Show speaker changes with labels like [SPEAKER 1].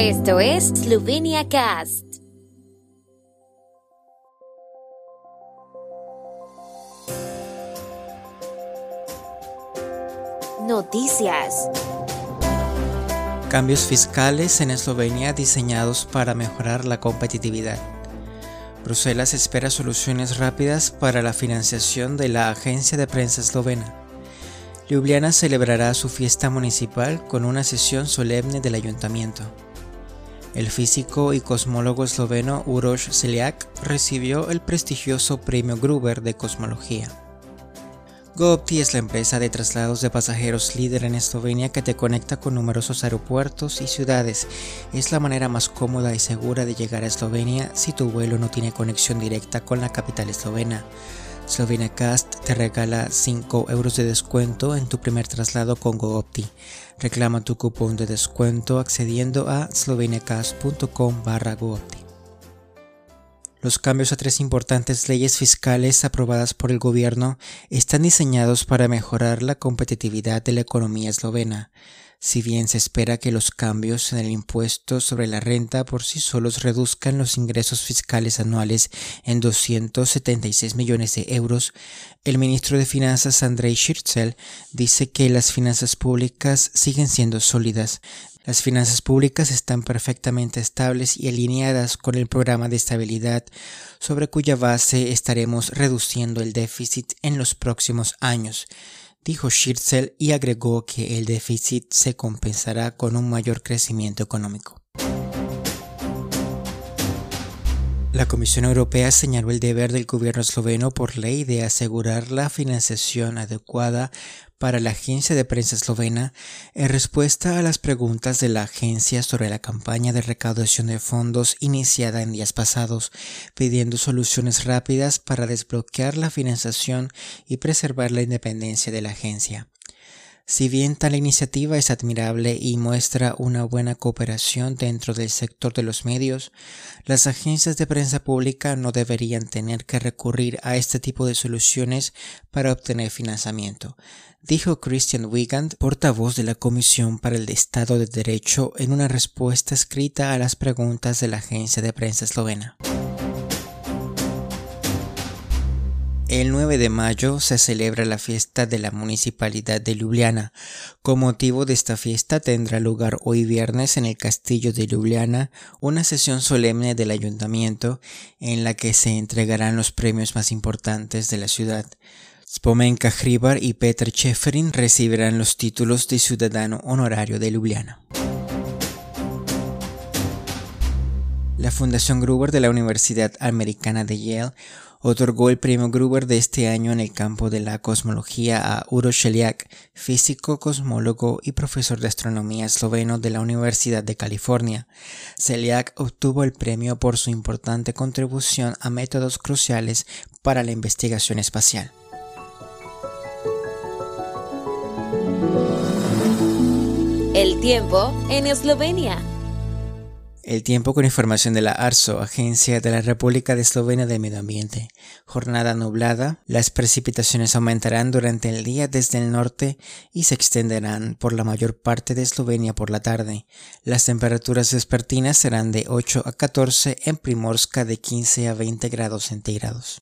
[SPEAKER 1] Esto es Slovenia Cast. Noticias.
[SPEAKER 2] Cambios fiscales en Eslovenia diseñados para mejorar la competitividad. Bruselas espera soluciones rápidas para la financiación de la agencia de prensa eslovena. Ljubljana celebrará su fiesta municipal con una sesión solemne del ayuntamiento. El físico y cosmólogo esloveno Uroš Seliak recibió el prestigioso Premio Gruber de Cosmología. GoOpti es la empresa de traslados de pasajeros líder en Eslovenia que te conecta con numerosos aeropuertos y ciudades. Es la manera más cómoda y segura de llegar a Eslovenia si tu vuelo no tiene conexión directa con la capital eslovena. SloveniaCast te regala 5 euros de descuento en tu primer traslado con GoOpti. Reclama tu cupón de descuento accediendo a sloveniacast.com barra GoOpti. Los cambios a tres importantes leyes fiscales aprobadas por el gobierno están diseñados para mejorar la competitividad de la economía eslovena. Si bien se espera que los cambios en el impuesto sobre la renta por sí solos reduzcan los ingresos fiscales anuales en 276 millones de euros, el ministro de Finanzas Andrei Shirtzel dice que las finanzas públicas siguen siendo sólidas. Las finanzas públicas están perfectamente estables y alineadas con el programa de estabilidad sobre cuya base estaremos reduciendo el déficit en los próximos años dijo Schirzel y agregó que el déficit se compensará con un mayor crecimiento económico. La Comisión Europea señaló el deber del gobierno esloveno por ley de asegurar la financiación adecuada para la agencia de prensa eslovena en respuesta a las preguntas de la agencia sobre la campaña de recaudación de fondos iniciada en días pasados, pidiendo soluciones rápidas para desbloquear la financiación y preservar la independencia de la agencia. Si bien tal iniciativa es admirable y muestra una buena cooperación dentro del sector de los medios, las agencias de prensa pública no deberían tener que recurrir a este tipo de soluciones para obtener financiamiento, dijo Christian Wigand, portavoz de la Comisión para el Estado de Derecho, en una respuesta escrita a las preguntas de la agencia de prensa eslovena. El 9 de mayo se celebra la fiesta de la Municipalidad de Ljubljana. Con motivo de esta fiesta tendrá lugar hoy viernes en el Castillo de Ljubljana una sesión solemne del Ayuntamiento en la que se entregarán los premios más importantes de la ciudad. Spomenka Hribar y Petr Cheferin recibirán los títulos de ciudadano honorario de Ljubljana. La Fundación Gruber de la Universidad Americana de Yale otorgó el premio Gruber de este año en el campo de la cosmología a Uro Sheliak, físico, cosmólogo y profesor de astronomía esloveno de la Universidad de California. Sheliak obtuvo el premio por su importante contribución a métodos cruciales para la investigación espacial.
[SPEAKER 1] El tiempo en Eslovenia.
[SPEAKER 2] El tiempo con información de la ARSO, Agencia de la República de Eslovenia de Medio Ambiente. Jornada nublada. Las precipitaciones aumentarán durante el día desde el norte y se extenderán por la mayor parte de Eslovenia por la tarde. Las temperaturas vespertinas serán de 8 a 14 en Primorska de 15 a 20 grados centígrados.